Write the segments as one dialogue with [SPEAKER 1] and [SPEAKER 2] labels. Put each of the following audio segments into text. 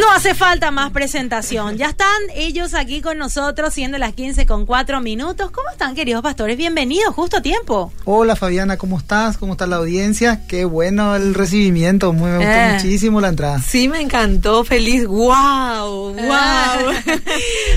[SPEAKER 1] No hace falta más presentación. Ya están ellos aquí con nosotros, siendo las 15 con 4 minutos. ¿Cómo están, queridos pastores? Bienvenidos, justo a tiempo.
[SPEAKER 2] Hola, Fabiana, ¿cómo estás? ¿Cómo está la audiencia? Qué bueno el recibimiento. Muy, me gustó
[SPEAKER 1] Eh.
[SPEAKER 2] muchísimo la entrada.
[SPEAKER 3] Sí, me encantó. Feliz. ¡Wow! ¡Wow!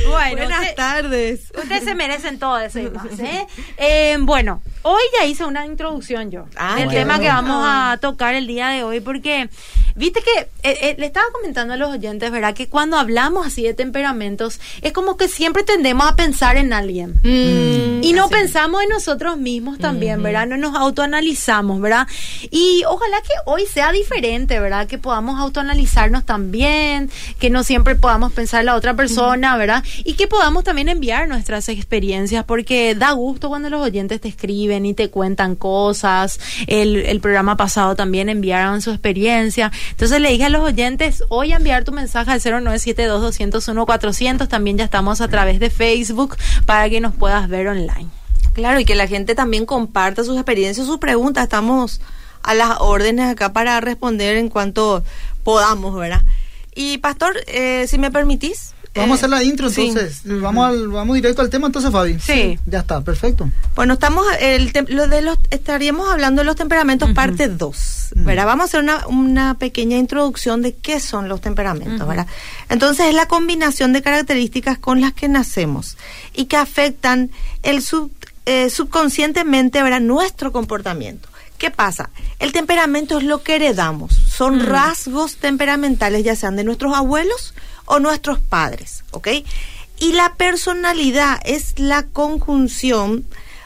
[SPEAKER 1] Bueno,
[SPEAKER 3] Buenas
[SPEAKER 1] usted-
[SPEAKER 3] tardes.
[SPEAKER 1] Ustedes se merecen todo eso y más, ¿eh? Eh, bueno, hoy ya hice una introducción yo
[SPEAKER 3] Ah,
[SPEAKER 1] del
[SPEAKER 2] bueno.
[SPEAKER 1] tema que vamos a tocar el día de hoy porque viste que eh, eh, le estaba comentando a los oyentes, ¿verdad? Que cuando hablamos así de temperamentos es como que siempre tendemos a pensar en alguien.
[SPEAKER 3] Mm,
[SPEAKER 1] Y no
[SPEAKER 3] así.
[SPEAKER 1] pensamos en nosotros mismos también, ¿verdad? No nos autoanalizamos, ¿verdad? Y ojalá que hoy sea diferente, ¿verdad? Que podamos autoanalizarnos también, que no siempre podamos pensar en la otra persona, ¿verdad? Y que podamos también enviar nuestras experiencias, porque da gusto cuando los oyentes te escriben y te cuentan cosas. El, el programa pasado también enviaron su experiencia. Entonces le dije a los oyentes, hoy enviar tu mensaje al 0972-201-400. También ya estamos a través de Facebook para que nos puedas ver online.
[SPEAKER 3] Claro, y que la gente también comparta sus experiencias, sus preguntas. Estamos a las órdenes acá para responder en cuanto podamos, ¿verdad? Y, Pastor, eh, si me permitís.
[SPEAKER 2] Vamos a
[SPEAKER 3] eh,
[SPEAKER 2] hacer la intro
[SPEAKER 3] sí.
[SPEAKER 2] entonces. Vamos al, vamos directo al tema entonces, Fabi.
[SPEAKER 1] Sí.
[SPEAKER 2] Ya está, perfecto.
[SPEAKER 3] Bueno, estamos el tem- lo de los estaríamos hablando de los temperamentos parte 2, ¿verdad? Vamos a hacer una, una pequeña introducción de qué son los temperamentos, ¿verdad? Entonces es la combinación de características con las que nacemos y que afectan el sub- eh, subconscientemente, ¿verdad? Nuestro comportamiento. ¿Qué pasa? El temperamento es lo que heredamos, son rasgos temperamentales ya sean de nuestros abuelos o nuestros padres, ¿ok? Y la personalidad es la conjunción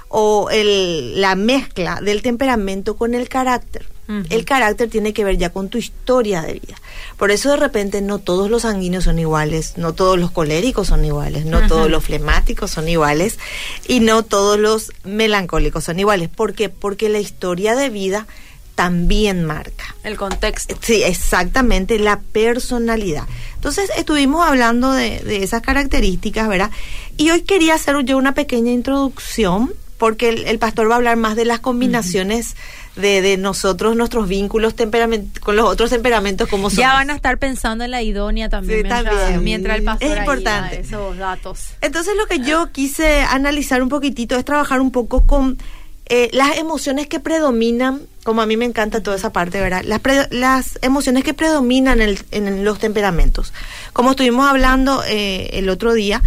[SPEAKER 3] o el, la mezcla del temperamento con el carácter. El carácter tiene que ver ya con tu historia de vida. Por eso de repente no todos los sanguíneos son iguales, no todos los coléricos son iguales, no todos los flemáticos son iguales y no todos los melancólicos son iguales. ¿Por qué? Porque la historia de vida también marca.
[SPEAKER 1] El contexto.
[SPEAKER 3] Sí, exactamente, la personalidad. Entonces estuvimos hablando de, de esas características, ¿verdad? Y hoy quería hacer yo una pequeña introducción, porque el, el pastor va a hablar más de las combinaciones de, de nosotros, nuestros vínculos con los otros temperamentos, como son.
[SPEAKER 1] Ya van a estar pensando en la idónea también,
[SPEAKER 3] Sí,
[SPEAKER 1] mientras,
[SPEAKER 3] también.
[SPEAKER 1] mientras el pastor
[SPEAKER 3] Es importante.
[SPEAKER 1] esos datos.
[SPEAKER 3] Entonces lo que yo quise analizar un poquitito es trabajar un poco con eh, las emociones que predominan, como a mí me encanta toda esa parte, ¿verdad? Las, pre- las emociones que predominan en, el- en los temperamentos. Como estuvimos hablando eh, el otro día,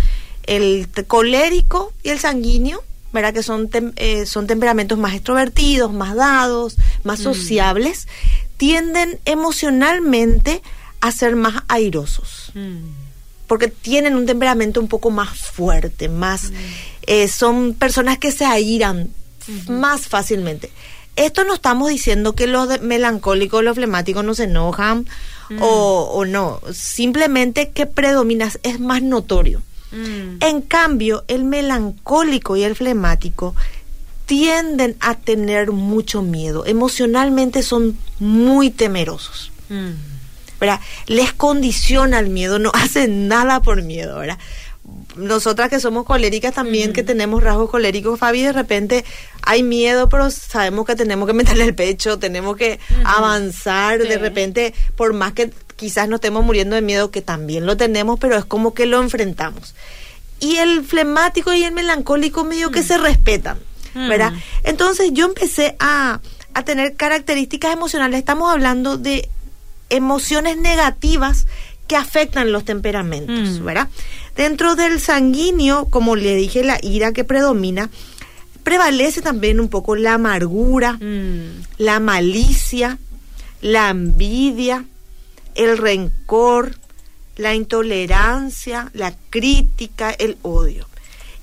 [SPEAKER 3] el colérico y el sanguíneo, ¿verdad? Que son, tem- eh, son temperamentos más extrovertidos, más dados, más sociables, tienden emocionalmente a ser más airosos porque tienen un temperamento un poco más fuerte, más eh, son personas que se airan más fácilmente. Esto no estamos diciendo que los melancólicos, los flemáticos no se enojan o, o no, simplemente que predomina, es más notorio.
[SPEAKER 1] Mm.
[SPEAKER 3] En cambio, el melancólico y el flemático tienden a tener mucho miedo, emocionalmente son muy temerosos.
[SPEAKER 1] Mm.
[SPEAKER 3] ¿verdad? Les condiciona el miedo, no hacen nada por miedo, ¿verdad? Nosotras que somos coléricas también, que tenemos rasgos coléricos, Fabi, de repente hay miedo, pero sabemos que tenemos que meterle el pecho, tenemos que avanzar,
[SPEAKER 1] Sí.
[SPEAKER 3] de repente, por más que quizás no estemos muriendo de miedo, que también lo tenemos, pero es como que lo enfrentamos. Y el flemático y el melancólico medio que se respetan, ¿verdad?
[SPEAKER 1] Mm.
[SPEAKER 3] Entonces yo empecé a, a tener características emocionales, estamos hablando de emociones negativas que afectan los temperamentos,
[SPEAKER 1] Mm.
[SPEAKER 3] ¿verdad? Dentro del sanguíneo, como le dije, la ira que predomina, prevalece también un poco la amargura,
[SPEAKER 1] Mm.
[SPEAKER 3] la malicia, la envidia, el rencor, la intolerancia, la crítica, el odio.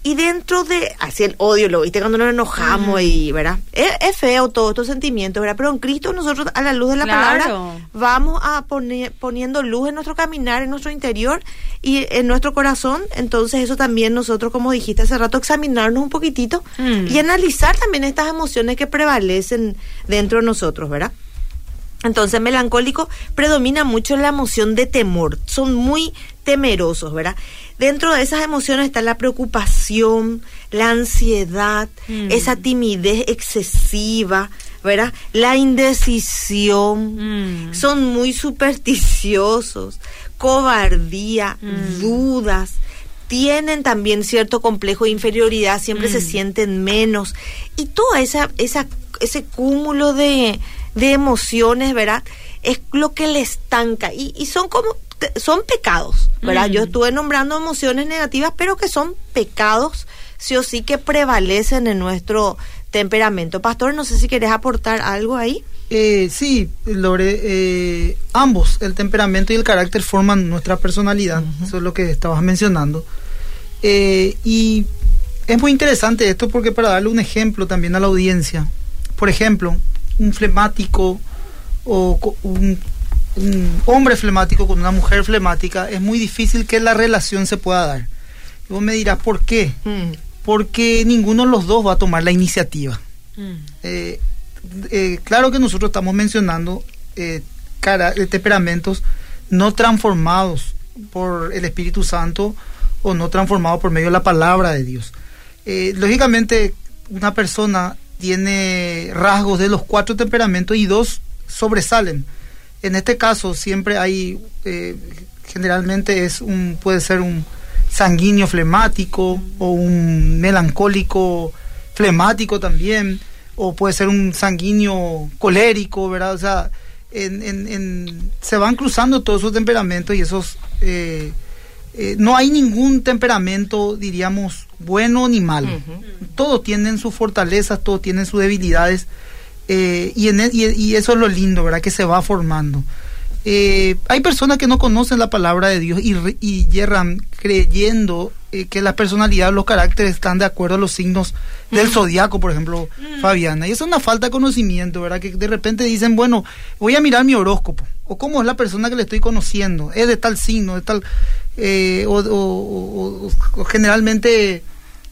[SPEAKER 3] Y dentro de, así el odio, lo viste cuando nos enojamos y, ¿verdad? Es, es feo todos estos sentimientos, ¿verdad? Pero en Cristo nosotros a la luz de la
[SPEAKER 1] Claro.
[SPEAKER 3] palabra vamos a poner poniendo luz en nuestro caminar, en nuestro interior y en nuestro corazón. Entonces eso también nosotros, como dijiste hace rato, examinarnos un poquitito
[SPEAKER 1] Mm.
[SPEAKER 3] y analizar también estas emociones que prevalecen dentro de nosotros, ¿verdad? Entonces, melancólico predomina mucho la emoción de temor. Son muy temerosos, ¿verdad? Dentro de esas emociones está la preocupación, la ansiedad,
[SPEAKER 1] Mm.
[SPEAKER 3] esa timidez excesiva, ¿verdad? La indecisión,
[SPEAKER 1] Mm.
[SPEAKER 3] son muy supersticiosos, cobardía,
[SPEAKER 1] Mm.
[SPEAKER 3] dudas, tienen también cierto complejo de inferioridad, siempre se sienten menos y toda esa, esa ese cúmulo de, de emociones, ¿verdad? Es lo que le estanca y, y son como son pecados, ¿verdad?
[SPEAKER 1] Mm.
[SPEAKER 3] Yo estuve nombrando emociones negativas, pero que son pecados sí o sí que prevalecen en nuestro temperamento. Pastor, no sé si querés aportar algo ahí.
[SPEAKER 2] Eh, sí, Lore, eh, ambos, el temperamento y el carácter forman nuestra personalidad, eso es lo que estabas mencionando. Eh, y es muy interesante esto porque para darle un ejemplo también a la audiencia, por ejemplo, un flemático o un, un hombre flemático con una mujer flemática, es muy difícil que la relación se pueda dar. Y vos me dirás, ¿por qué? Porque ninguno de los dos va a tomar la iniciativa.
[SPEAKER 1] Mm.
[SPEAKER 2] Eh, eh, claro que nosotros estamos mencionando eh, cara- temperamentos no transformados por el Espíritu Santo o no transformados por medio de la palabra de Dios. Lógicamente, una persona tiene rasgos de los cuatro temperamentos y dos sobresalen. En este caso, siempre hay, eh, generalmente es un, puede ser un sanguíneo flemático o un melancólico flemático también, o puede ser un sanguíneo colérico, ¿verdad? O sea, en, en- en- se van cruzando todos esos temperamentos y esos... eh, eh, no hay ningún temperamento, diríamos, bueno ni malo. Todos tienen sus fortalezas, todos tienen sus debilidades. Eh, y, en e- y, y eso es lo lindo, ¿verdad? Que se va formando. Eh, hay personas que no conocen la palabra de Dios y, y yerran creyendo eh, que la personalidad, los caracteres están de acuerdo a los signos del zodiaco, por ejemplo, Fabiana. Y eso es una falta de conocimiento, ¿verdad? Que de repente dicen, bueno, voy a mirar mi horóscopo. O cómo es la persona que le estoy conociendo. Es de tal signo, de tal... eh, o, o- o- o- o generalmente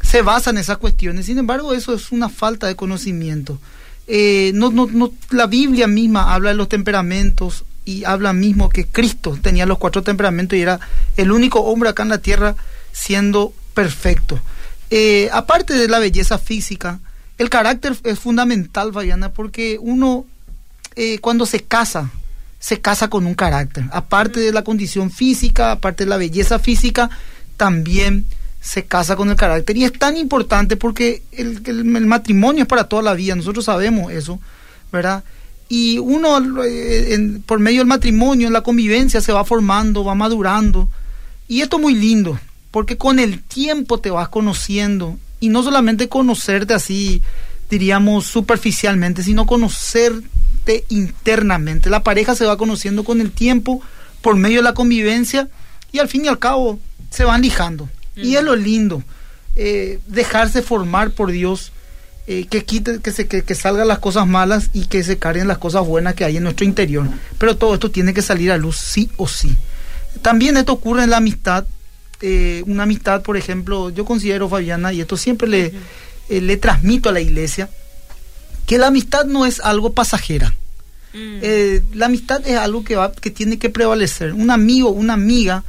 [SPEAKER 2] se basan en esas cuestiones. Sin embargo, eso es una falta de conocimiento. Eh, no, no, no, la Biblia misma habla de los temperamentos y habla mismo que Cristo tenía los cuatro temperamentos y era el único hombre acá en la tierra siendo perfecto. Eh, aparte de la belleza física, el carácter es fundamental, Fabiana, porque uno eh, cuando se casa, se casa con un carácter. Aparte de la condición física, aparte de la belleza física, también se casa con el carácter. Y es tan importante porque el, el- matrimonio es para toda la vida, nosotros sabemos eso, ¿verdad? Y uno, eh, por medio del matrimonio, la convivencia, se va formando, va madurando. Y esto es muy lindo, porque con el tiempo te vas conociendo. Y no solamente conocerte así, diríamos, superficialmente, sino conocerte internamente. La pareja se va conociendo con el tiempo, por medio de la convivencia, y al fin y al cabo se van lijando. Y es lo lindo, eh, dejarse formar por Dios, eh, que quite, que se que, que salgan las cosas malas y que se carguen las cosas buenas que hay en nuestro interior. Pero todo esto tiene que salir a luz sí o sí. También esto ocurre en la amistad. eh, una amistad, por ejemplo, yo considero, Fabiana, y esto siempre le, le transmito a la iglesia, que la amistad no es algo pasajera.
[SPEAKER 1] Mm.
[SPEAKER 2] Eh, la amistad es algo que, va, que tiene que prevalecer. Un amigo, una amiga,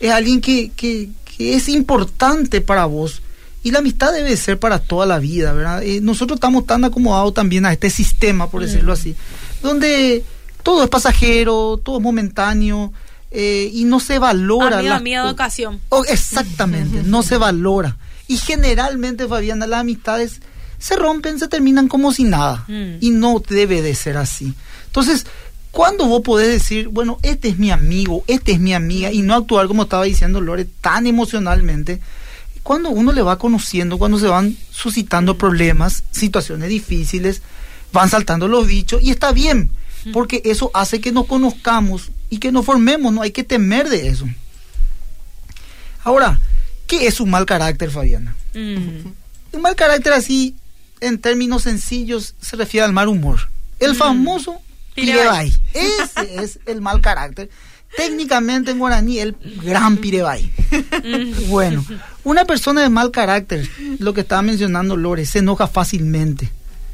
[SPEAKER 2] es alguien que, que, que es importante para vos. Y la amistad debe ser para toda la vida, ¿verdad? Eh, nosotros estamos tan acomodados también a este sistema, por decirlo así, donde todo es pasajero, todo es momentáneo eh, y no se valora.
[SPEAKER 1] Amigo, de
[SPEAKER 2] co-
[SPEAKER 1] ocasión.
[SPEAKER 2] Oh, exactamente, no se valora. Y generalmente, Fabiana, las amistades se rompen, se terminan como si nada.
[SPEAKER 1] Mm.
[SPEAKER 2] Y no debe de ser así. Entonces, ¿cuándo vos podés decir, bueno, este es mi amigo, este es mi amiga, y no actuar como estaba diciendo Lore, tan emocionalmente? Cuando uno le va conociendo, cuando se van suscitando problemas, situaciones difíciles, van saltando los bichos, y está bien, porque eso hace que nos conozcamos y que nos formemos, no hay que temer de eso. Ahora, ¿qué es un mal carácter, Fabiana?
[SPEAKER 1] Mm.
[SPEAKER 2] Un mal carácter así, en términos sencillos, se refiere al mal humor. El famoso
[SPEAKER 1] Pirebay.
[SPEAKER 2] Ese es el mal carácter. Técnicamente en guaraní, el gran pirebay. bueno, una persona de mal carácter, lo que estaba mencionando Lore, se enoja fácilmente,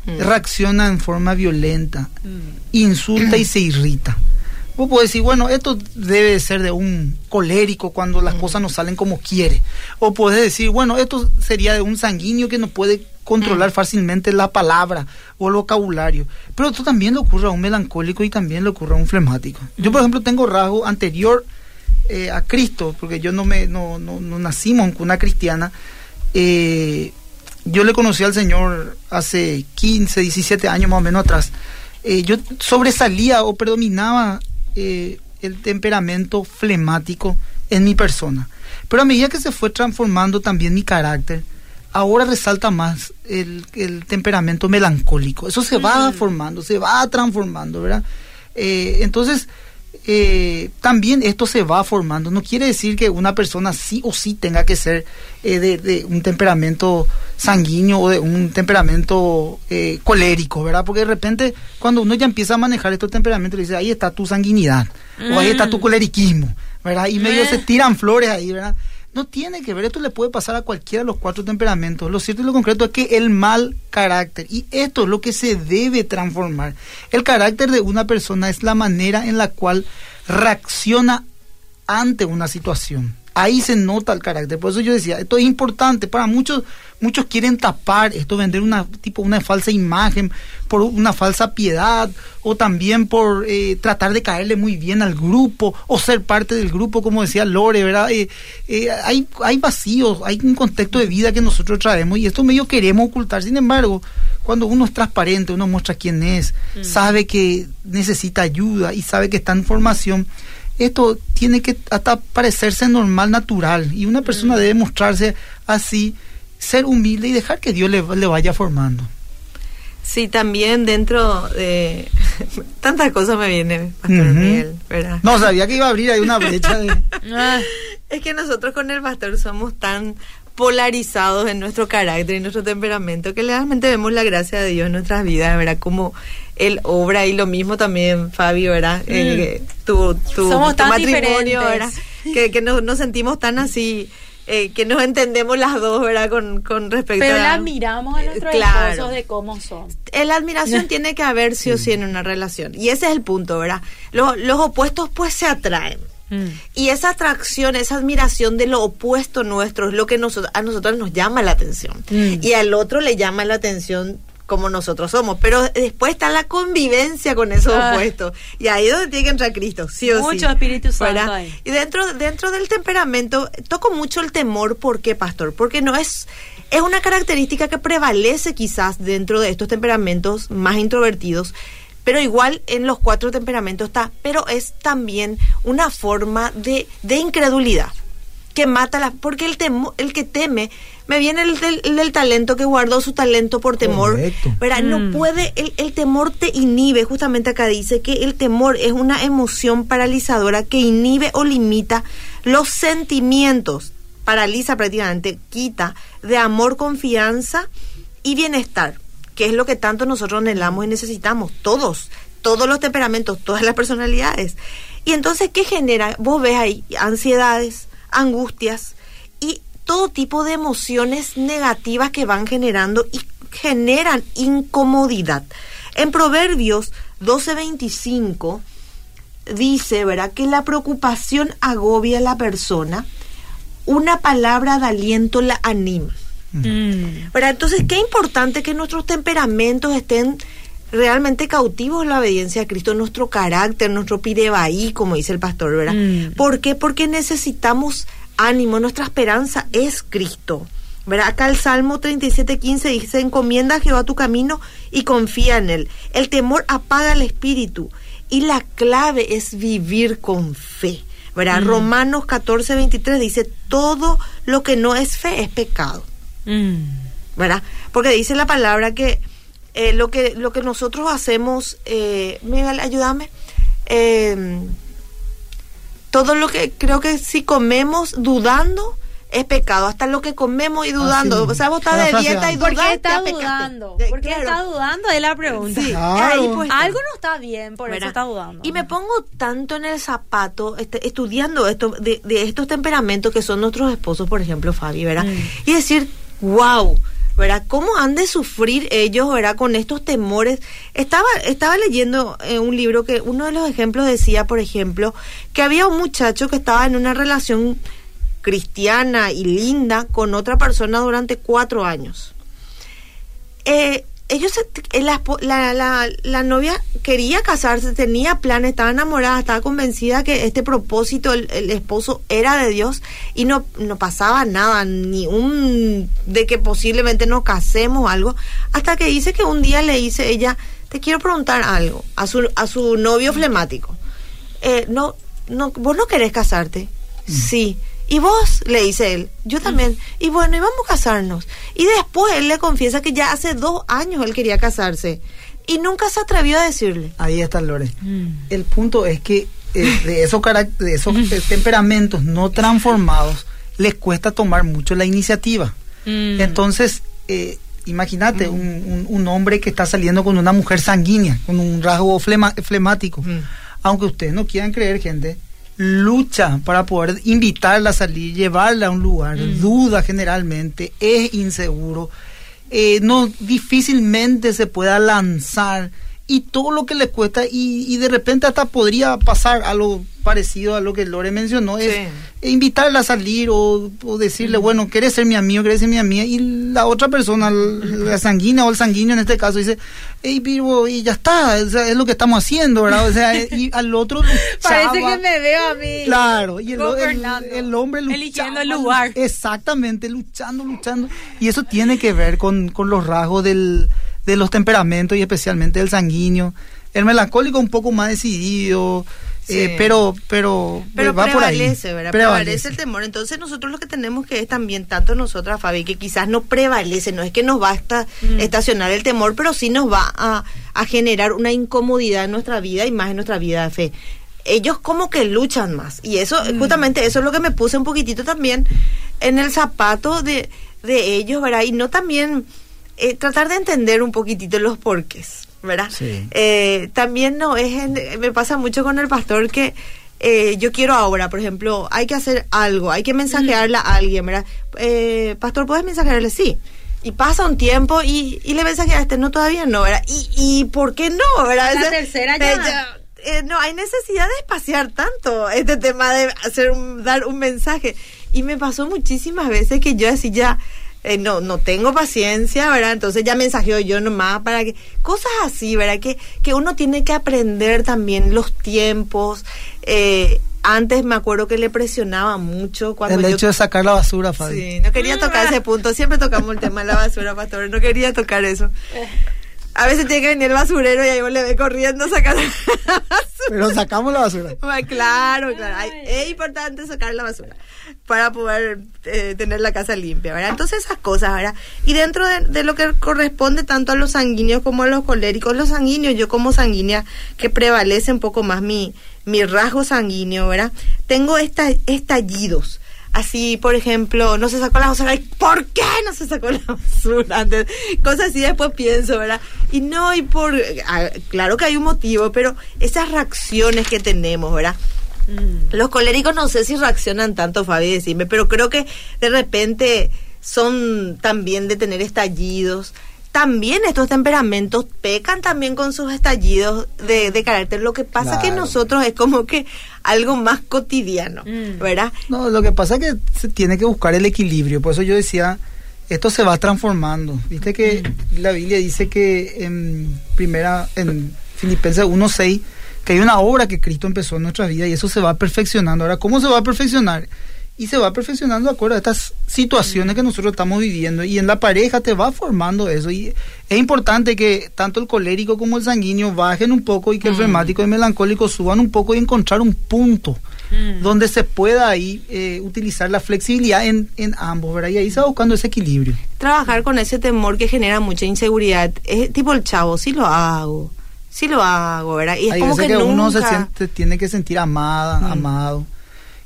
[SPEAKER 2] reacciona en forma violenta, insulta y se irrita. Vos podés decir, bueno, esto debe de ser de un colérico cuando las cosas no salen como quiere. O podés decir, bueno, esto sería de un sanguíneo que no puede controlar fácilmente la palabra o el vocabulario. Pero esto también le ocurre a un melancólico y también le ocurre a un flemático. Yo, por ejemplo, tengo rasgo anterior eh, a Cristo, porque yo no me no, no, no nacimos en cuna cristiana. Eh, yo le conocí al Señor hace 15, 17 años más o menos atrás. Eh, yo sobresalía o predominaba eh, el temperamento flemático en mi persona. Pero a medida que se fue transformando también mi carácter, ahora resalta más el, el temperamento melancólico. Eso se va
[SPEAKER 1] Mm.
[SPEAKER 2] formando, se va transformando, ¿verdad? Eh, entonces, eh, también esto se va formando. No quiere decir que una persona sí o sí tenga que ser eh, de, de un temperamento sanguíneo o de un temperamento eh, colérico, ¿verdad? Porque de repente cuando uno ya empieza a manejar estos temperamentos, le dice, ahí está tu sanguinidad o ahí está tu coleriquismo, ¿verdad? Y medio
[SPEAKER 1] Eh.
[SPEAKER 2] se tiran flores ahí, ¿verdad? No tiene que ver, esto le puede pasar a cualquiera de los cuatro temperamentos. Lo cierto y lo concreto es que el mal carácter, y esto es lo que se debe transformar. El carácter de una persona es la manera en la cual reacciona ante una situación. Ahí se nota el carácter. Por eso yo decía, esto es importante. Para muchos, muchos quieren tapar esto, vender una tipo una falsa imagen por una falsa piedad o también por eh, tratar de caerle muy bien al grupo o ser parte del grupo, como decía Lore, ¿verdad? Eh, eh, hay, hay vacíos, hay un contexto de vida que nosotros traemos y esto medio queremos ocultar. Sin embargo, cuando uno es transparente, uno muestra quién es, sabe que necesita ayuda y sabe que está en formación, esto tiene que hasta parecerse normal, natural. Y una persona debe mostrarse así, ser humilde y dejar que Dios le, le vaya formando.
[SPEAKER 3] Sí, también dentro de tantas cosas me viene, Pastor
[SPEAKER 2] Ujú.
[SPEAKER 3] Miguel, ¿verdad?
[SPEAKER 2] No, sabía que iba a abrir ahí una brecha de...
[SPEAKER 3] Es que nosotros con el pastor somos tan polarizados en nuestro carácter y nuestro temperamento que realmente vemos la gracia de Dios en nuestras vidas, ¿verdad? Como Él obra y lo mismo también, Fabio, ¿verdad? Eh, tu, tu,
[SPEAKER 1] Somos
[SPEAKER 3] tu
[SPEAKER 1] tan
[SPEAKER 3] matrimonio,
[SPEAKER 1] diferentes.
[SPEAKER 3] ¿verdad? Que, que nos, nos sentimos tan así, eh, que nos entendemos las dos, ¿verdad? Con, con respecto
[SPEAKER 1] pero
[SPEAKER 3] a...
[SPEAKER 1] la admiramos a
[SPEAKER 3] Eh,
[SPEAKER 1] nuestros
[SPEAKER 3] claro.
[SPEAKER 1] esposos de cómo son.
[SPEAKER 3] La admiración tiene que haber sí o sí en una relación. Y ese es el punto, ¿verdad? Lo- los opuestos pues se atraen.
[SPEAKER 1] Mm.
[SPEAKER 3] Y esa atracción, esa admiración de lo opuesto nuestro es lo que nosotros, a nosotros nos llama la atención.
[SPEAKER 1] Mm.
[SPEAKER 3] Y al otro le llama la atención como nosotros somos. Pero después está la convivencia con esos
[SPEAKER 1] Ah.
[SPEAKER 3] opuestos. Y ahí es donde tiene que entrar Cristo, sí o sí.
[SPEAKER 1] Mucho Espíritu Santo.
[SPEAKER 3] Y dentro, dentro del temperamento, toco mucho el temor. ¿Por qué, pastor? Porque no es, es una característica que prevalece quizás dentro de estos temperamentos más introvertidos. Pero igual en los cuatro temperamentos está, pero es también una forma de, de incredulidad que mata la porque el temo, el que teme me viene el del, el del talento que guardó su talento por temor
[SPEAKER 2] Correcto.
[SPEAKER 3] ¿verdad?
[SPEAKER 1] Mm.
[SPEAKER 3] no puede el, el temor te inhibe justamente acá dice que el temor es una emoción paralizadora que inhibe o limita los sentimientos paraliza prácticamente quita de amor confianza y bienestar que es lo que tanto nosotros anhelamos y necesitamos todos todos los temperamentos todas las personalidades y entonces qué genera vos ves ahí ansiedades angustias y todo tipo de emociones negativas que van generando y generan incomodidad. En Proverbios 12:25 dice, ¿verdad?, que la preocupación agobia a la persona, una palabra de aliento la anima.
[SPEAKER 1] Mm.
[SPEAKER 3] ¿verdad? Entonces, qué importante que nuestros temperamentos estén realmente cautivos en la obediencia a Cristo, nuestro carácter, nuestro pirebaí, como dice el pastor, ¿verdad?
[SPEAKER 1] Mm.
[SPEAKER 3] ¿Por qué? Porque necesitamos ánimo, nuestra esperanza es Cristo. ¿verdad? Acá el Salmo 37.15 dice, encomienda a Jehová tu camino y confía en él. El temor apaga el espíritu y la clave es vivir con fe. ¿verdad?
[SPEAKER 1] Mm.
[SPEAKER 3] Romanos 14.23 dice, todo lo que no es fe es pecado.
[SPEAKER 1] Mm.
[SPEAKER 3] ¿verdad? Porque dice la palabra que eh, lo que lo que nosotros hacemos, eh, Miguel, ayúdame, eh, todo lo que creo que si comemos dudando es pecado, hasta lo que comemos y dudando,
[SPEAKER 2] sí.
[SPEAKER 3] o sea, vos estás de dieta y
[SPEAKER 1] ¿Por
[SPEAKER 3] dudando,
[SPEAKER 1] qué está dudando? ¿Por qué
[SPEAKER 3] claro.
[SPEAKER 1] está dudando? Es la pregunta.
[SPEAKER 3] Sí,
[SPEAKER 2] Claro.
[SPEAKER 3] ahí pues está.
[SPEAKER 1] Algo no está bien, por eso está dudando.
[SPEAKER 3] Y me pongo tanto en el zapato, este, estudiando esto, de, de estos temperamentos que son nuestros esposos, por ejemplo, Fabi, ¿verdad?
[SPEAKER 1] Mm.
[SPEAKER 3] Y decir, wow, ¿verdad? ¿Cómo han de sufrir ellos, ¿verdad? Con estos temores. Estaba, estaba leyendo eh, un libro que uno de los ejemplos decía, por ejemplo, que había un muchacho que estaba en una relación cristiana y linda con otra persona durante cuatro años. eh, ellos, la, la, la, la novia quería casarse, tenía planes, estaba enamorada, estaba convencida que este propósito, el, el esposo, era de Dios y no, no pasaba nada, ni un de que posiblemente nos casemos o algo, hasta que dice que un día le dice ella, te quiero preguntar algo a su, a su novio flemático. Eh, no, no, vos no querés casarte. Sí. Y vos, le dice él, yo también. Y bueno, y vamos a casarnos. Y después él le confiesa que ya hace dos años él quería casarse. Y nunca se atrevió a decirle.
[SPEAKER 2] Ahí está Lore. El punto es que eh, de esos, carac- de esos eh, temperamentos no transformados les cuesta tomar mucho la iniciativa.
[SPEAKER 1] Mm.
[SPEAKER 2] Entonces, eh, imagínate un, un- un hombre que está saliendo con una mujer sanguínea, con un rasgo flema- flemático.
[SPEAKER 3] Mm.
[SPEAKER 2] Aunque ustedes no quieran creer, gente, lucha para poder invitarla a salir, llevarla a un lugar, duda generalmente, es inseguro, eh, no difícilmente se pueda lanzar y todo lo que le cuesta y, y de repente hasta podría pasar algo parecido a lo que Lore mencionó, es
[SPEAKER 3] Sí.
[SPEAKER 2] invitarla a salir o, o decirle, bueno, ¿quieres ser mi amigo? ¿Quieres ser mi amiga? Y la otra persona, la sanguínea o el sanguíneo en este caso, dice, hey, Virgo, y ya está, o sea, es lo que estamos haciendo, ¿verdad? O sea, y al otro
[SPEAKER 1] Parece
[SPEAKER 2] luchaba.
[SPEAKER 1] que me veo a mí.
[SPEAKER 2] Claro, y el, el- el hombre luchaba.
[SPEAKER 1] Eligiendo el lugar.
[SPEAKER 2] Exactamente, luchando, luchando. Y eso tiene que ver con, con los rasgos del, de los temperamentos y especialmente el sanguíneo. El melancólico un poco más decidido, eh, pero, pero,
[SPEAKER 3] Pero
[SPEAKER 2] va por ahí.
[SPEAKER 3] prevalece, ¿verdad? Prevalece. el temor. Entonces nosotros lo que tenemos que es también, tanto nosotras, Fabi, que quizás no prevalece, no es que nos va a esta-
[SPEAKER 1] Mm.
[SPEAKER 3] estacionar el temor, pero sí nos va a, a generar una incomodidad en nuestra vida y más en nuestra vida de fe. Ellos como que luchan más. Y eso,
[SPEAKER 1] Mm.
[SPEAKER 3] justamente eso es lo que me puse un poquitito también en el zapato de, de ellos, ¿verdad? Y no también eh, tratar de entender un poquitito los porqués, ¿verdad?
[SPEAKER 2] Sí.
[SPEAKER 3] Eh, también no es en- me pasa mucho con el pastor que eh, yo quiero ahora, por ejemplo, hay que hacer algo, hay que mensajearle a alguien, ¿verdad? Eh, pastor, ¿puedes mensajearle? Sí. Y pasa un tiempo y, y le mensajea a este, no, todavía no, ¿verdad? ¿Y, y por qué no, verdad?
[SPEAKER 1] La tercera ya.
[SPEAKER 3] eh, no hay necesidad de espaciar tanto este tema de hacer un- dar un mensaje. Y me pasó muchísimas veces que yo así ya eh, no no tengo paciencia, ¿verdad? Entonces ya mensajeo yo nomás para que cosas así, ¿verdad? Que que uno tiene que aprender también los tiempos. Eh, antes me acuerdo que le presionaba mucho cuando
[SPEAKER 2] El
[SPEAKER 3] yo
[SPEAKER 2] hecho de sacar la basura, Fabi.
[SPEAKER 3] Sí, no quería tocar ese punto. Siempre tocamos el tema de la basura, pastor. No quería tocar eso. A veces tiene que venir el basurero y ahí vos le ve corriendo sacando la basura.
[SPEAKER 2] Pero sacamos la basura.
[SPEAKER 3] Bueno, claro, claro. Ay, Es importante sacar la basura para poder eh, tener la casa limpia, ¿verdad? Entonces esas cosas, ¿verdad? Y dentro de, de lo que corresponde tanto a los sanguíneos como a los coléricos, los sanguíneos, yo como sanguínea, que prevalece un poco más mi, mi rasgo sanguíneo, ¿verdad? Tengo esta, estallidos. Así, por ejemplo, no se sacó la basura. ¿y ¿Por qué no se sacó la basura antes? Cosas así después pienso, ¿verdad? Y no, y por... ah, Claro que hay un motivo, pero esas reacciones que tenemos, ¿verdad? Los coléricos no sé si reaccionan tanto, Fabi, decime, pero creo que de repente son también de tener estallidos. También estos temperamentos pecan también con sus estallidos de, de carácter. Lo que pasa que
[SPEAKER 2] Claro.
[SPEAKER 3] nosotros es como que algo más cotidiano,
[SPEAKER 1] Mm.
[SPEAKER 3] ¿verdad?
[SPEAKER 2] No, lo que pasa es que se tiene que buscar el equilibrio. Por eso yo decía, esto se va transformando. Viste que la Biblia dice que en primera, en Filipenses 1.6, que hay una obra que Cristo empezó en nuestra vida y eso se va perfeccionando. Ahora, ¿cómo se va a perfeccionar? Y se va perfeccionando de acuerdo a estas situaciones que nosotros estamos viviendo. Y en la pareja te va formando eso. Y es importante que tanto el colérico como el sanguíneo bajen un poco y que el flemático y el melancólico suban un poco y encontrar un punto donde se pueda ahí eh, utilizar la flexibilidad en, en ambos, ¿verdad? Y ahí se va buscando ese equilibrio.
[SPEAKER 3] Trabajar con ese temor que genera mucha inseguridad. Es tipo el chavo, sí lo hago, sí lo hago, ¿verdad? Y es
[SPEAKER 2] Hay
[SPEAKER 3] como
[SPEAKER 2] veces
[SPEAKER 3] que,
[SPEAKER 2] uno se siente, tiene que sentir amada,
[SPEAKER 3] Mm.
[SPEAKER 2] amado.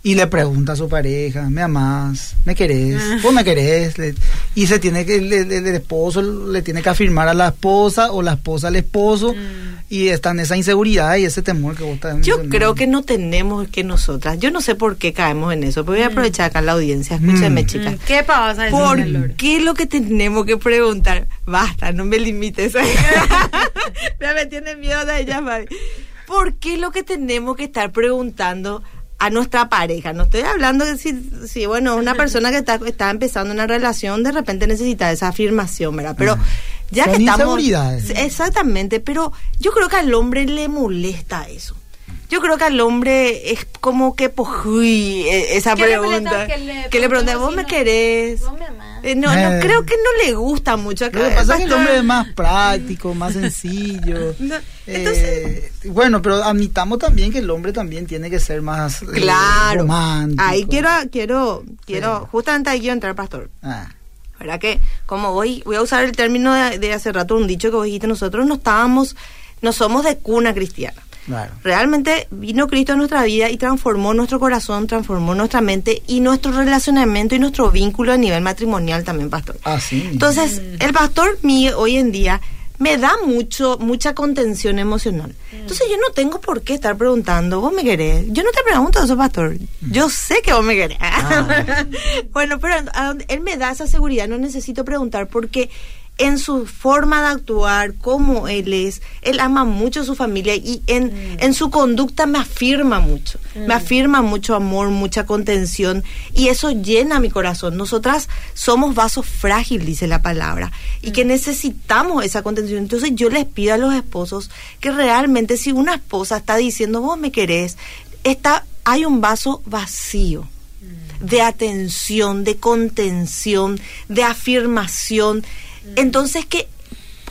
[SPEAKER 2] Y le pregunta a su pareja, ¿me amás? ¿Me querés?
[SPEAKER 3] Ah.
[SPEAKER 2] ¿Vos me querés? Le- y se tiene que, le- le- el esposo le tiene que afirmar a la esposa o la esposa al esposo. Y está en esa inseguridad y ese temor que vos estás
[SPEAKER 3] Mm. Yo creo que no tenemos que nosotras, yo no sé por qué caemos en eso, pero voy a aprovechar acá la audiencia, escúcheme
[SPEAKER 2] Mm.
[SPEAKER 3] chicas.
[SPEAKER 1] Mm, ¿Qué pasa?
[SPEAKER 3] ¿Por qué lo que tenemos que preguntar? Basta, no me limites. ya me tiene miedo de ella, Fabi. ¿Por qué lo que tenemos que estar preguntando a nuestra pareja? No estoy hablando de si, si bueno, una persona que está, está empezando una relación de repente necesita esa afirmación, ¿verdad? Pero ya
[SPEAKER 2] Son
[SPEAKER 3] que estamos exactamente, pero yo creo que al hombre le molesta eso. Yo creo que al hombre es como que pues, uy, e- esa
[SPEAKER 1] ¿Qué le
[SPEAKER 3] pregunta.
[SPEAKER 1] Que le
[SPEAKER 3] que le pregunta, ¿vos me
[SPEAKER 1] no-
[SPEAKER 3] querés?
[SPEAKER 1] ¿Vos me amás?
[SPEAKER 3] Eh, no, no,
[SPEAKER 2] Eh.
[SPEAKER 3] creo que no le gusta mucho acá.
[SPEAKER 2] Lo que pasa es que el hombre es más práctico, más sencillo.
[SPEAKER 3] No,
[SPEAKER 2] Eh, bueno, pero admitamos también que el hombre también tiene que ser más eh,
[SPEAKER 3] Claro.
[SPEAKER 2] romántico.
[SPEAKER 3] Ahí quiero, quiero, quiero,
[SPEAKER 2] Sí.
[SPEAKER 3] justamente ahí quiero entrar, pastor.
[SPEAKER 2] Ah,
[SPEAKER 3] ¿Verdad que como voy, voy a usar el término de, de hace rato, un dicho que vos dijiste, nosotros no estábamos, no somos de cuna cristiana.
[SPEAKER 2] Claro.
[SPEAKER 3] Realmente vino Cristo a nuestra vida y transformó nuestro corazón, transformó nuestra mente y nuestro relacionamiento y nuestro vínculo a nivel matrimonial también, pastor.
[SPEAKER 2] Así. mismo.
[SPEAKER 3] Entonces, el pastor mío hoy en día me da mucho mucha contención emocional. Entonces, yo no tengo por qué estar preguntando, ¿vos me querés? Yo no te pregunto eso, pastor. Yo sé que vos me querés. bueno, pero a él me da esa seguridad, no necesito preguntar porque en su forma de actuar, como él es, él ama mucho a su familia y en, en su conducta me afirma mucho, me afirma mucho amor, mucha contención y eso llena mi corazón. Nosotras somos vasos frágil, dice la palabra, y que necesitamos esa contención. Entonces yo les pido a los esposos que realmente si una esposa está diciendo, vos me querés, está, hay un vaso vacío de atención, de contención, de afirmación. Entonces que,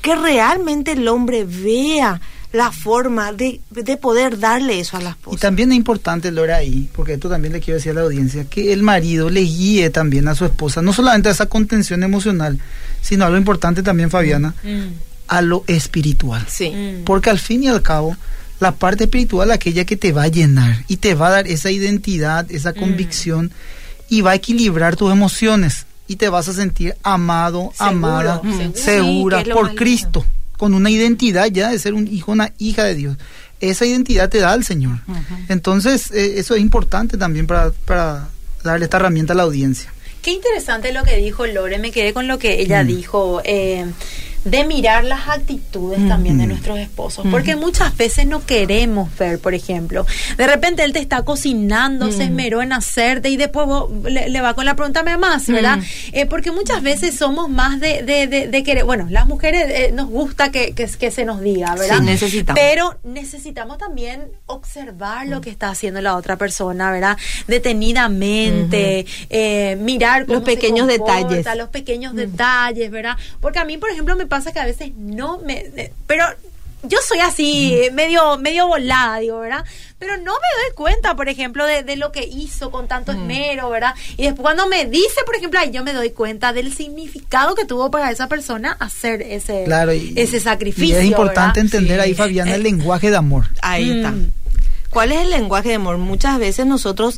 [SPEAKER 3] que realmente el hombre vea la forma de, de poder darle eso a la
[SPEAKER 2] Y
[SPEAKER 3] esposa.
[SPEAKER 2] también es importante, Lora, ahí, porque esto también le quiero decir a la audiencia, que el marido le guíe también a su esposa, no solamente a esa contención emocional, sino a lo importante también, Fabiana,
[SPEAKER 1] Mm.
[SPEAKER 2] a lo espiritual.
[SPEAKER 3] Sí.
[SPEAKER 1] Mm.
[SPEAKER 2] Porque al fin y al cabo, la parte espiritual es aquella que te va a llenar y te va a dar esa identidad, esa
[SPEAKER 1] Mm.
[SPEAKER 2] convicción y va a equilibrar tus emociones y te vas a sentir amado,
[SPEAKER 3] Seguro,
[SPEAKER 2] amada, segura
[SPEAKER 3] Sí,
[SPEAKER 2] por Cristo, con una identidad ya de ser un hijo, una hija de Dios. Esa identidad te da el Señor. Entonces, eh, eso es importante también para, para darle esta herramienta a la audiencia.
[SPEAKER 1] Qué interesante lo que dijo Lore, me quedé con lo que ella
[SPEAKER 2] Mm.
[SPEAKER 1] dijo, eh, de mirar las actitudes
[SPEAKER 2] Mm.
[SPEAKER 1] también de nuestros esposos, porque muchas veces no queremos ver, por ejemplo, de repente él te está cocinando, se esmeró en hacerte y después vos le, le va con la pregunta, más, ¿verdad? Eh, porque muchas veces somos más de, de, de, de querer, bueno, las mujeres eh, nos gusta que, que, que se nos diga, ¿verdad?
[SPEAKER 3] Sí, necesitamos.
[SPEAKER 1] Pero necesitamos también observar lo que está haciendo la otra persona, ¿verdad? Detenidamente, eh, mirar cómo
[SPEAKER 3] Los
[SPEAKER 1] se
[SPEAKER 3] pequeños
[SPEAKER 1] comporta,
[SPEAKER 3] detalles.
[SPEAKER 1] los pequeños detalles, ¿verdad? Porque a mí, por ejemplo, me pasa que a veces no me... eh, pero yo soy así, eh, medio medio volada, digo, ¿verdad? Pero no me doy cuenta, por ejemplo, de, de lo que hizo con tanto esmero, ¿verdad? Y después cuando me dice, por ejemplo, ahí yo me doy cuenta del significado que tuvo para esa persona hacer ese,
[SPEAKER 2] Claro, y,
[SPEAKER 1] ese sacrificio.
[SPEAKER 2] y es importante
[SPEAKER 1] ¿verdad?
[SPEAKER 2] entender ahí. Fabiana, el
[SPEAKER 1] Eh,
[SPEAKER 2] lenguaje de amor.
[SPEAKER 3] Ahí está.
[SPEAKER 1] Mm.
[SPEAKER 3] ¿Cuál es el lenguaje de amor? Muchas veces nosotros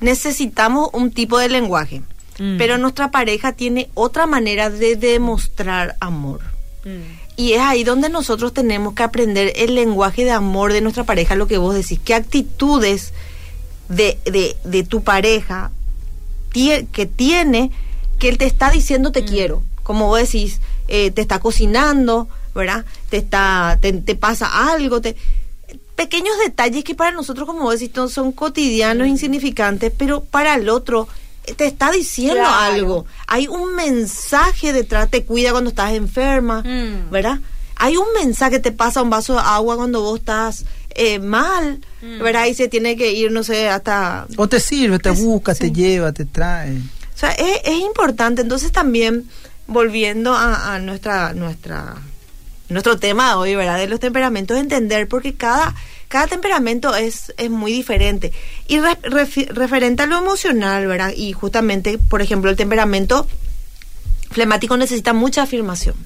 [SPEAKER 3] necesitamos un tipo de lenguaje,
[SPEAKER 1] Mm.
[SPEAKER 3] pero nuestra pareja tiene otra manera de demostrar amor.
[SPEAKER 1] mm.
[SPEAKER 3] Y es ahí donde nosotros tenemos que aprender el lenguaje de amor de nuestra pareja, lo que vos decís, qué actitudes de, de, de tu pareja tie- que tiene que él te está diciendo te quiero. Como vos decís, eh, te está cocinando, ¿verdad? Te está, te, te pasa algo, te pequeños detalles que para nosotros, como vos decís, son cotidianos, insignificantes, pero para el otro te está diciendo
[SPEAKER 1] Claro.
[SPEAKER 3] algo. Hay un mensaje detrás, te cuida cuando estás enferma,
[SPEAKER 1] Mm.
[SPEAKER 3] ¿verdad? Hay un mensaje, te pasa un vaso de agua cuando vos estás eh, mal,
[SPEAKER 1] Mm.
[SPEAKER 3] ¿verdad? Y se tiene que ir, no sé, hasta...
[SPEAKER 2] O te sirve, te
[SPEAKER 3] Es-
[SPEAKER 2] busca,
[SPEAKER 3] sí.
[SPEAKER 2] te lleva, te trae.
[SPEAKER 3] O sea, es, es importante. Entonces también, volviendo a, a nuestra, nuestra, nuestro tema de hoy, ¿verdad? De los temperamentos, entender, porque cada, cada temperamento es, es muy diferente. Y referente a lo emocional, ¿verdad? Y justamente, por ejemplo, el temperamento flemático necesita mucha afirmación.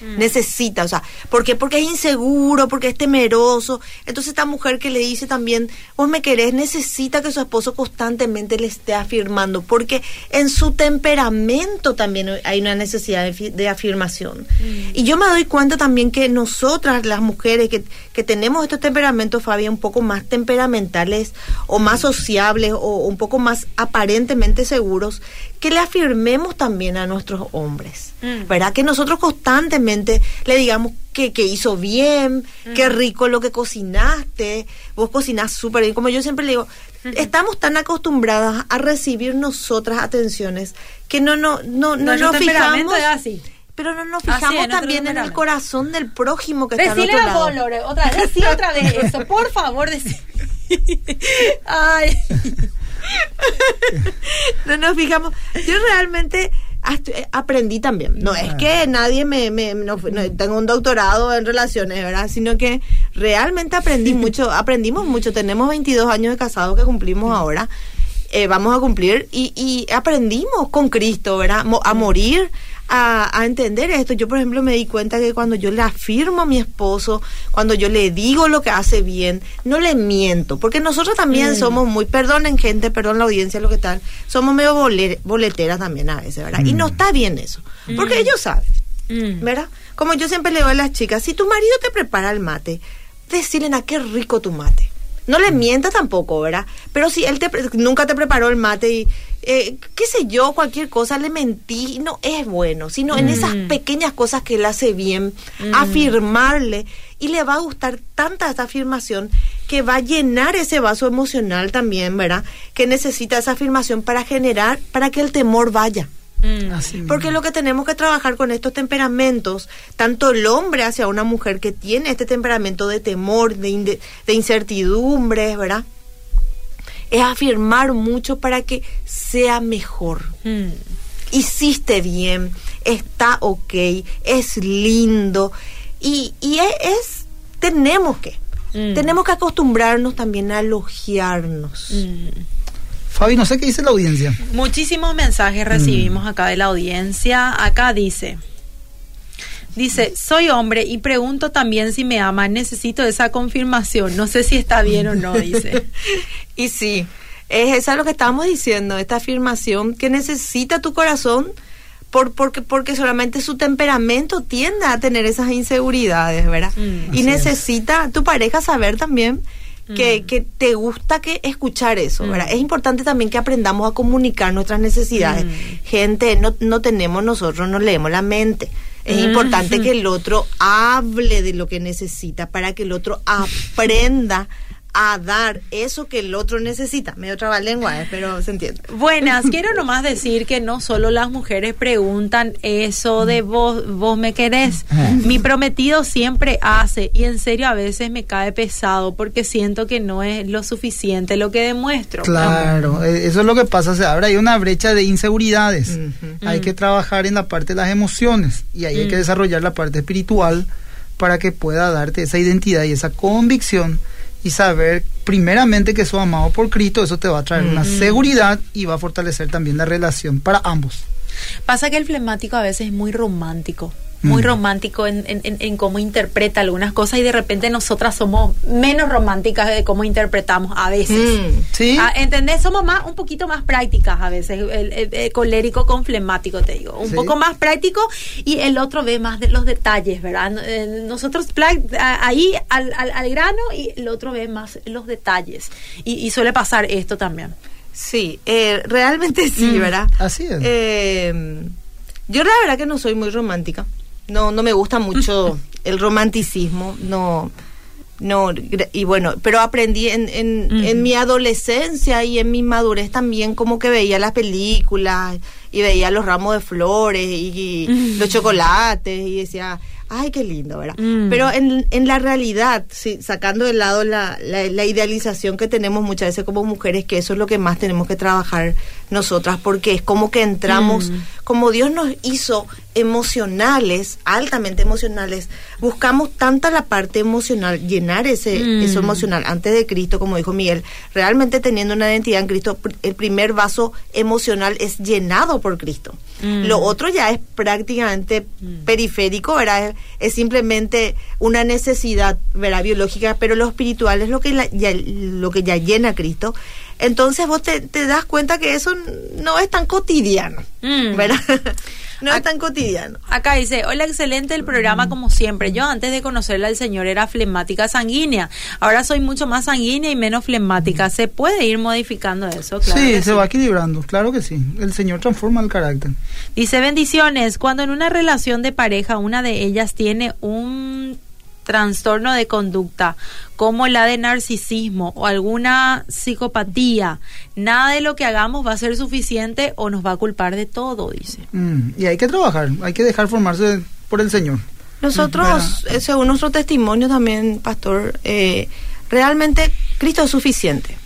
[SPEAKER 3] Necesita, o sea, ¿por qué? Porque es inseguro, porque es temeroso. Entonces esta mujer que le dice también, vos me querés, necesita que su esposo constantemente le esté afirmando, porque en su temperamento también hay una necesidad de, fi- de afirmación. Y yo me doy cuenta también que nosotras, las mujeres que, que tenemos estos temperamentos, Fabi, un poco más temperamentales o más sociables o un poco más aparentemente seguros, que le afirmemos también a nuestros hombres.
[SPEAKER 1] Mm.
[SPEAKER 3] ¿Verdad? Que nosotros constantemente le digamos que, que hizo bien, qué rico lo que cocinaste, vos cocinás súper bien. Como yo siempre le digo, estamos tan acostumbradas a recibir nosotras atenciones que no, no, no, no nos fijamos. pero no nos fijamos
[SPEAKER 1] es,
[SPEAKER 3] también en el corazón del prójimo que está al
[SPEAKER 1] Decile
[SPEAKER 3] otro
[SPEAKER 1] a
[SPEAKER 3] lado.
[SPEAKER 1] Lore, otra vez, decí otra vez eso, por favor, decí. Ay.
[SPEAKER 3] No nos fijamos. Yo realmente eh, aprendí también. No es que nadie me, me- no, tengo un doctorado en relaciones, ¿verdad? Sino que realmente aprendí mucho, aprendimos mucho. Tenemos 22 años de casados que cumplimos ahora. eh, vamos a cumplir y, y aprendimos con Cristo, ¿verdad? Mo- a morir, a, a entender esto. Yo, por ejemplo, me di cuenta que cuando yo le afirmo a mi esposo, cuando yo le digo lo que hace bien, no le miento, porque nosotros también somos muy, perdonen gente, perdón la audiencia, lo que tal, somos medio boler- boleteras también a veces, ¿verdad? Y no está bien eso, porque ellos saben.
[SPEAKER 1] Mm.
[SPEAKER 3] ¿verdad? Como yo siempre le digo a las chicas, si tu marido te prepara el mate, decirle a qué rico tu mate. No le mientas tampoco, ¿verdad? Pero si él te, nunca te preparó el mate y, eh, qué sé yo, cualquier cosa, le mentí, no es bueno, sino en esas pequeñas cosas que él hace bien, afirmarle, y le va a gustar tanta esta afirmación que va a llenar ese vaso emocional también, ¿verdad? Que necesita esa afirmación para generar, para que el temor vaya.
[SPEAKER 1] Mm.
[SPEAKER 2] Así.
[SPEAKER 3] Porque lo que tenemos que trabajar con estos temperamentos, tanto el hombre hacia una mujer que tiene este temperamento de temor, de, de incertidumbre, ¿verdad? Es afirmar mucho para que sea mejor.
[SPEAKER 1] Mm.
[SPEAKER 3] Hiciste bien, está ok, es lindo. Y, y es, es- tenemos que,
[SPEAKER 1] Mm.
[SPEAKER 3] tenemos que acostumbrarnos también a elogiarnos.
[SPEAKER 1] Mm.
[SPEAKER 2] Fabi, no sé qué dice la audiencia.
[SPEAKER 1] Muchísimos mensajes recibimos acá de la audiencia. Acá dice, dice, soy hombre y pregunto también si me ama. Necesito esa confirmación. No sé si está bien o no, dice.
[SPEAKER 3] Y sí, es esa lo que estamos diciendo, esta afirmación que necesita tu corazón por, porque, porque solamente su temperamento tiende a tener esas inseguridades, ¿verdad?
[SPEAKER 1] Mm.
[SPEAKER 3] y necesita tu pareja saber también que, que te gusta que escuchar eso, ¿verdad? Es importante también que aprendamos a comunicar nuestras necesidades.
[SPEAKER 1] Mm.
[SPEAKER 3] Gente, no, no tenemos nosotros, no leemos la mente. Es
[SPEAKER 1] Mm.
[SPEAKER 3] importante que el otro hable de lo que necesita para que el otro aprenda a dar eso que el otro necesita. Medio trabalengua, eh, pero se entiende.
[SPEAKER 1] Buenas, quiero nomás decir que no solo las mujeres preguntan eso de vos, vos me querés. Mi prometido siempre hace y en serio a veces me cae pesado porque siento que no es lo suficiente lo que demuestro.
[SPEAKER 2] Claro, eh, eso es lo que pasa. Se abre ahí una brecha de inseguridades. Hay que trabajar en la parte de las emociones y ahí hay que desarrollar la parte espiritual para que pueda darte esa identidad y esa convicción y saber primeramente que sos amado por Cristo, eso te va a traer una seguridad y va a fortalecer también la relación para ambos.
[SPEAKER 1] Pasa que el flemático a veces es muy romántico, muy
[SPEAKER 2] Mm.
[SPEAKER 1] romántico en, en- cómo interpreta algunas cosas y de repente nosotras somos menos románticas de cómo interpretamos a veces.
[SPEAKER 3] Mm.
[SPEAKER 2] ¿Sí?
[SPEAKER 1] Ah, ¿Entendés? Somos más, un poquito más prácticas a veces, el, el- el colérico con flemático, te digo. Un
[SPEAKER 2] Sí.
[SPEAKER 1] poco más práctico y el otro ve más de los detalles, ¿verdad? Eh, Nosotros ahí al, al- al grano y el otro ve más los detalles. Y, y suele pasar esto también.
[SPEAKER 3] Sí, eh, realmente sí,
[SPEAKER 1] Mm,
[SPEAKER 3] ¿verdad?
[SPEAKER 2] así es.
[SPEAKER 3] Eh, yo la verdad que no soy muy romántica. No, no me gusta mucho el romanticismo. No, no. Y bueno, pero aprendí en, en, en mi adolescencia y en mi madurez también como que veía las películas y veía los ramos de flores y, los chocolates y decía, ay, qué lindo, ¿verdad?
[SPEAKER 1] Mm.
[SPEAKER 3] Pero en, en la realidad, sí, sacando de lado la, la, la idealización que tenemos muchas veces como mujeres, que eso es lo que más tenemos que trabajar nosotras, porque es como que entramos,
[SPEAKER 1] Mm.
[SPEAKER 3] como Dios nos hizo emocionales, altamente emocionales, buscamos tanta la parte emocional, llenar ese
[SPEAKER 1] Mm.
[SPEAKER 3] eso emocional antes de Cristo, como dijo Miguel, realmente teniendo una identidad en Cristo, el primer vaso emocional es llenado por Cristo.
[SPEAKER 1] Mm.
[SPEAKER 3] Lo otro ya es prácticamente periférico, ¿verdad? Es, es simplemente una necesidad, ¿verdad? Biológica, pero lo espiritual es lo que, la- ya, lo que ya llena a Cristo. Entonces vos te, te das cuenta que eso no es tan cotidiano,
[SPEAKER 1] Mm.
[SPEAKER 3] ¿verdad? no es tan cotidiano.
[SPEAKER 1] Acá dice, hola, excelente el programa como siempre. Yo antes de conocerle al señor era flemática sanguínea. Ahora soy mucho más sanguínea y menos flemática. ¿Se puede ir modificando eso? Claro
[SPEAKER 2] sí, se va equilibrando, claro que sí. El Señor transforma el carácter.
[SPEAKER 1] Dice bendiciones. Cuando en una relación de pareja una de ellas tiene un trastorno de conducta como la de narcisismo o alguna psicopatía, nada de lo que hagamos va a ser suficiente o nos va a culpar de todo, dice.
[SPEAKER 2] Mm, y hay que trabajar, hay que dejar formarse por el Señor.
[SPEAKER 3] Nosotros, eh, según nuestro testimonio también, pastor, eh, realmente Cristo es suficiente.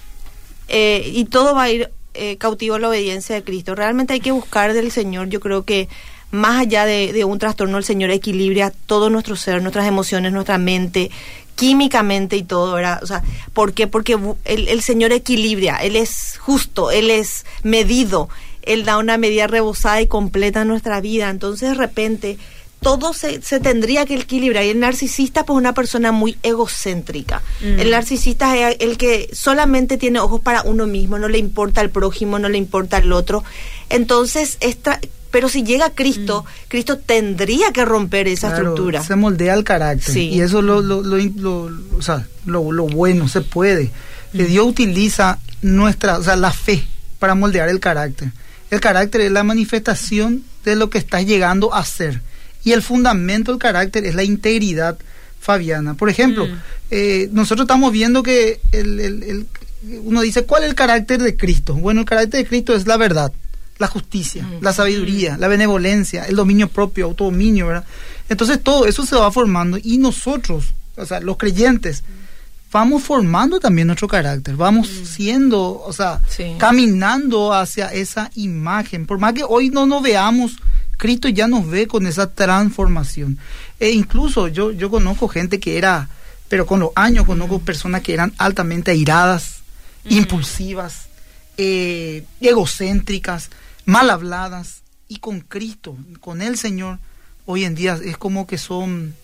[SPEAKER 3] Eh, y todo va a ir cautivo a la obediencia de Cristo. Realmente hay que buscar del Señor, yo creo que más allá de, un trastorno, el Señor equilibra todo nuestro ser, nuestras emociones, nuestra mente, químicamente y todo, ¿verdad? O sea, ¿por qué? Porque el, el Señor equilibra, Él es justo, Él es medido, Él da una medida rebosada y completa nuestra vida. Entonces, de repente, todo se, se, tendría que equilibrar. Y el narcisista, pues, una persona muy egocéntrica. El mm. narcisista es el que solamente tiene ojos para uno mismo, no le importa al prójimo, no le importa al otro. Entonces, esta, pero si llega Cristo, mm. Cristo tendría que romper esa estructura.
[SPEAKER 2] Se moldea el carácter. Y eso lo, lo, lo, o sea, lo, bueno, se puede. Que mm. Dios utiliza nuestra, o sea, la fe para moldear el carácter. El carácter es la manifestación de lo que estás llegando a ser. Y el fundamento del carácter es la integridad fabiana. Por ejemplo, mm. eh, nosotros estamos viendo que el, el, uno dice, ¿cuál es el carácter de Cristo? Bueno, el carácter de Cristo es la verdad la justicia, la sabiduría, la benevolencia, el dominio propio, autodominio, ¿verdad? Entonces todo eso se va formando y nosotros, o sea, los creyentes, vamos formando también nuestro carácter, vamos siendo, o sea, caminando hacia esa imagen. Por más que hoy no nos veamos, Cristo ya nos ve con esa transformación. E incluso yo, yo conozco gente que era, pero con los años conozco personas que eran altamente airadas, impulsivas, eh, egocéntricas, mal habladas y con Cristo, con el Señor, hoy en día es como que son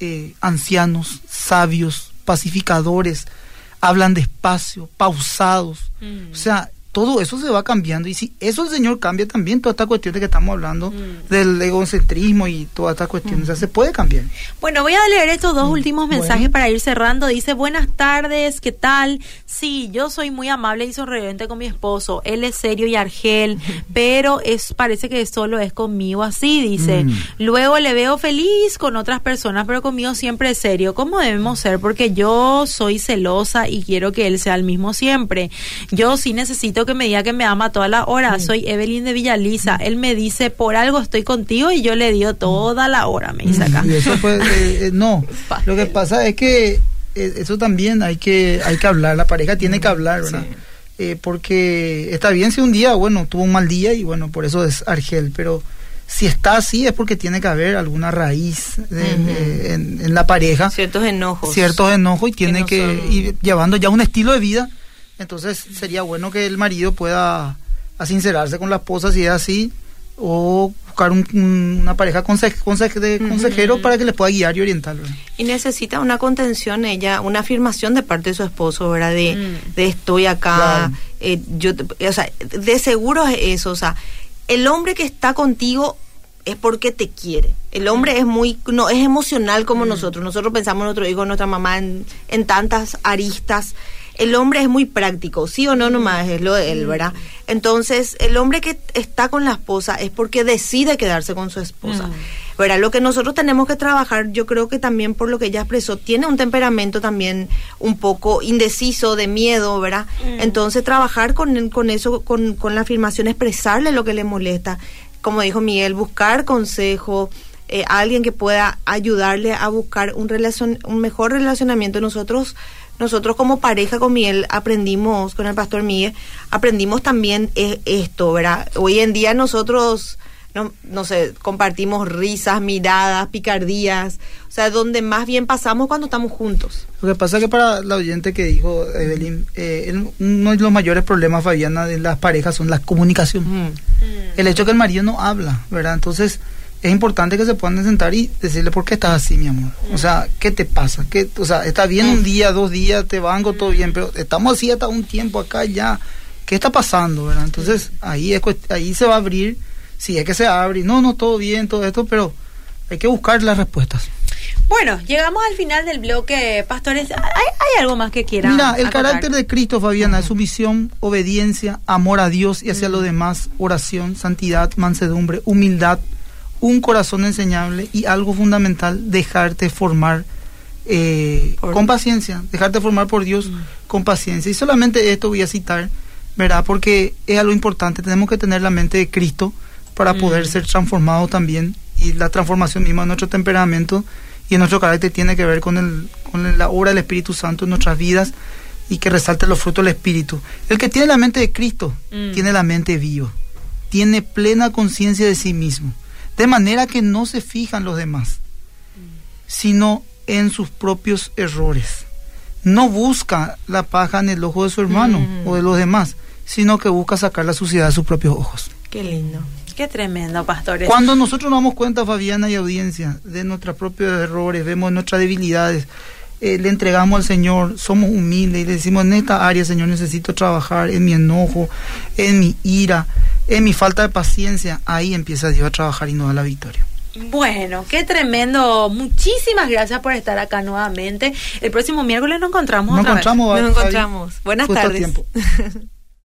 [SPEAKER 2] eh, ancianos, sabios, pacificadores, hablan despacio, pausados. O sea, todo eso se va cambiando. Y si eso el Señor cambia también, toda esta cuestión de que estamos hablando mm. del egocentrismo y toda esta cuestión, o sea, se puede cambiar.
[SPEAKER 1] Bueno, voy a leer estos dos mm. últimos mensajes para ir cerrando. Dice, buenas tardes, ¿qué tal? Sí, yo soy muy amable y sonriente con mi esposo. Él es serio y argel, pero es parece que solo es conmigo así, dice. Mm. Luego le veo feliz con otras personas, pero conmigo siempre es serio. ¿Cómo debemos ser? Porque yo soy celosa y quiero que él sea el mismo siempre. Yo sí necesito que me diga que me ama toda la hora. Soy Evelyn de Villaliza. Él me dice, por algo estoy contigo y yo le dio toda la hora, me dice acá.
[SPEAKER 2] eso eh, eh, no, lo que pasa es que eh, eso también hay que, hay que hablar, la pareja tiene que hablar, ¿verdad? porque está bien si un día, bueno, tuvo un mal día y bueno, por eso es Argel, pero si está así es porque tiene que haber alguna raíz en, la pareja.
[SPEAKER 3] Ciertos enojos.
[SPEAKER 2] Ciertos enojos y tiene que, ir llevando ya un estilo de vida entonces sería bueno que el marido pueda sincerarse con la esposa si es así o buscar una pareja conse de consejero para que le pueda guiar y orientar.
[SPEAKER 3] Y necesita una contención ella, una afirmación de parte de su esposo, ¿verdad? De, mm. de estoy acá, eh, yo, o sea, de seguro es eso, o sea, el hombre que está contigo es porque te quiere. El hombre mm. es muy, no, es emocional como mm. nosotros. Nosotros pensamos en nuestro hijo, nuestra mamá en, en tantas aristas el hombre es muy práctico, sí o no nomás es lo de él, ¿verdad? Entonces, el hombre que está con la esposa es porque decide quedarse con su esposa. Mm. ¿verdad? Lo que nosotros tenemos que trabajar, yo creo que también por lo que ella expresó, tiene un temperamento también un poco indeciso, de miedo, ¿verdad? Mm. Entonces, trabajar con, con eso, con, con la afirmación, expresarle lo que le molesta. Como dijo Miguel, buscar consejo, eh, alguien que pueda ayudarle a buscar un, relacion, un mejor relacionamiento. Nosotros nosotros como pareja con Miguel aprendimos, con el pastor Miguel, aprendimos también e, esto, ¿verdad? Hoy en día nosotros, no, no sé, compartimos risas, miradas, picardías, o sea, donde más bien pasamos cuando estamos juntos.
[SPEAKER 2] Lo que pasa es que para la oyente que dijo Evelyn, eh, uno de los mayores problemas, Fabiana, de las parejas son la comunicación. El hecho que el marido no habla, ¿verdad? Entonces es importante que se puedan sentar y decirle por qué estás así, mi amor. O sea, ¿qué te pasa? ¿Qué, o sea, está bien un día, dos días, te vango todo bien, pero estamos así hasta un tiempo acá ya. ¿Qué está pasando, verdad? Entonces, ahí es, ahí se va a abrir, si es que se abre, no, no, todo bien, todo esto, pero hay que buscar las respuestas.
[SPEAKER 1] Bueno, llegamos al final del bloque, pastores. ¿Hay, hay algo más que quieran?
[SPEAKER 2] Mira, el carácter de Cristo, Fabiana, es sumisión, obediencia, amor a Dios y hacia los demás, oración, santidad, mansedumbre, humildad, un corazón enseñable y algo fundamental, dejarte formar eh, con paciencia, dejarte formar por Dios mm. con paciencia. Y solamente esto voy a citar, ¿verdad? Porque es algo importante, tenemos que tener la mente de Cristo para mm. poder ser transformados también y la transformación misma de nuestro temperamento y en nuestro carácter tiene que ver con, el, con la obra del Espíritu Santo en nuestras vidas y que resalte los frutos del Espíritu. El que tiene la mente de Cristo mm. tiene la mente viva, tiene plena conciencia de sí mismo, de manera que no se fijan los demás, sino en sus propios errores. No busca la paja en el ojo de su hermano mm. o de los demás, sino que busca sacar la suciedad de sus propios ojos.
[SPEAKER 3] Qué lindo.
[SPEAKER 1] Qué tremendo, pastores.
[SPEAKER 2] Cuando nosotros nos damos cuenta, Fabiana y audiencia, de nuestros propios errores, vemos nuestras debilidades, eh, le entregamos al Señor, somos humildes y le decimos, en esta área, Señor, necesito trabajar en mi enojo, en mi ira, en mi falta de paciencia, ahí empieza Dios a trabajar y nos da la victoria.
[SPEAKER 1] Bueno, qué tremendo. Muchísimas gracias por estar acá nuevamente. El próximo miércoles nos encontramos.
[SPEAKER 2] Nos encontramos.
[SPEAKER 3] Nos encontramos. Buenas tardes.